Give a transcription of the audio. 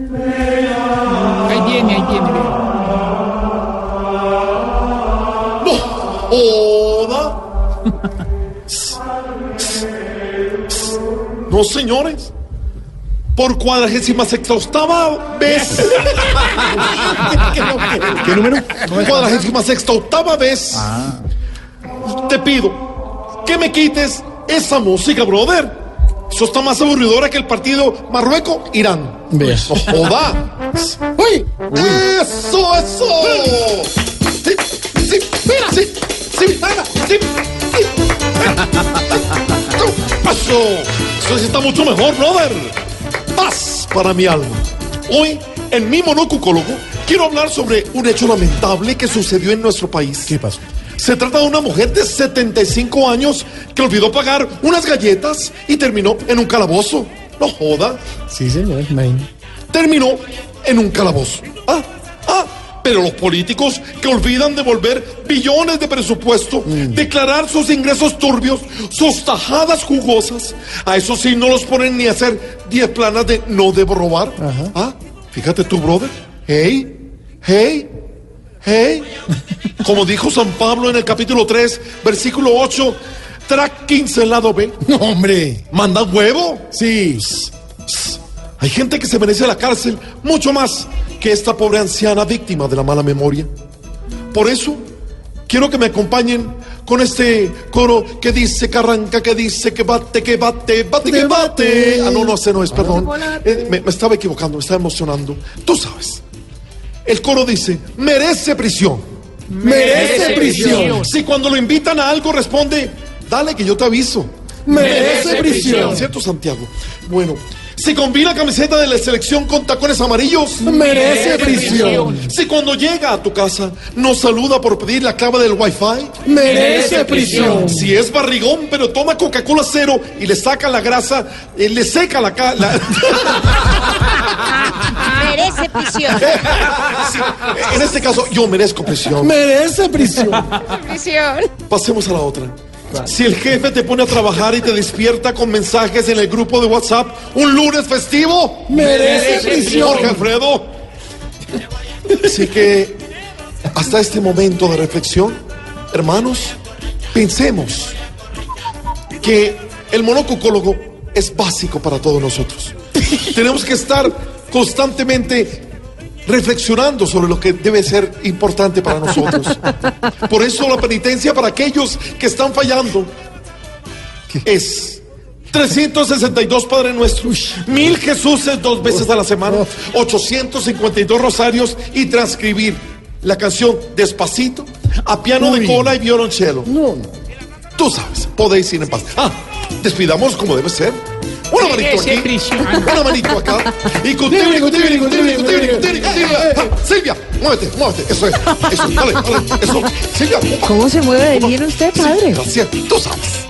Ahí viene, ahí viene. viene. ¡Joda! No, señores. Por cuadragésima sexta octava vez. ¿Qué número? Cuadragésima sexta octava vez. Te pido que me quites esa música, brother. Eso está más aburridora que el partido Marruecos-Irán. No joda. ¡Uy! ¡Eso, eso! Sí, sí, mira, sí, sí, mira, sí, sí. Eso, eso sí está mucho mejor, brother. Paz para mi alma. Hoy, en mi monocucólogo, quiero hablar sobre un hecho lamentable que sucedió en nuestro país. ¿Qué pasó? Se trata de una mujer de 75 años que olvidó pagar unas galletas y terminó en un calabozo. No joda Sí, señor. imagínate. terminó en un calabozo. Ah, ah, pero los políticos que olvidan devolver billones de presupuesto, declarar sus ingresos turbios, sus tajadas jugosas, a eso sí no los ponen ni a hacer 10 planas de no debo robar. Ah, fíjate tú, brother. Hey, hey, hey. Como dijo San Pablo en el capítulo 3, versículo 8, track 15, lado B. No, hombre. Manda huevo. Sí. Hay gente que se merece la cárcel mucho más que esta pobre anciana víctima de la mala memoria. Por eso, quiero que me acompañen con este coro que dice que arranca, que dice que bate, que bate, bate, que bate. Ah, no, no, ese no es, perdón. Eh, me, me estaba equivocando, me estaba emocionando. Tú sabes. El coro dice, merece prisión. Merece prisión. Si cuando lo invitan a algo responde, dale que yo te aviso. Merece prisión. ¿Cierto, Santiago? Bueno, si combina camiseta de la selección con tacones amarillos, Merece prisión. Si cuando llega a tu casa nos saluda por pedir la clave del wifi, Merece prisión. si es barrigón pero toma Coca-Cola cero y le saca la grasa, eh, le seca la, la- Merece prisión. Sí, en este caso yo merezco presión. Merece prisión. Prisión. Pasemos a la otra. Si el jefe te pone a trabajar y te despierta con mensajes en el grupo de WhatsApp, un lunes festivo, Merece prisión. Jorge Alfredo. Así que hasta este momento de reflexión, hermanos, pensemos que el monocucólogo es básico para todos nosotros. Tenemos que estar constantemente reflexionando sobre lo que debe ser importante para nosotros. Por eso la penitencia para aquellos que están fallando es 362 Padre Nuestro, mil Jesuses dos veces a la semana, 852 rosarios y transcribir la canción Despacito a piano de cola y violonchelo. No, Tú sabes, podéis ir en paz. Ah, despidamos como debe ser. Una manito aquí, una manito acá. Y cutibiri, cutibiri, cutibiri, cutibiri. Ah, Silvia, muévete, muévete. Eso es, eso, dale, dale, eso. Silvia. ¿Cómo se mueve de bien usted, padre? Gracias, tú sabes.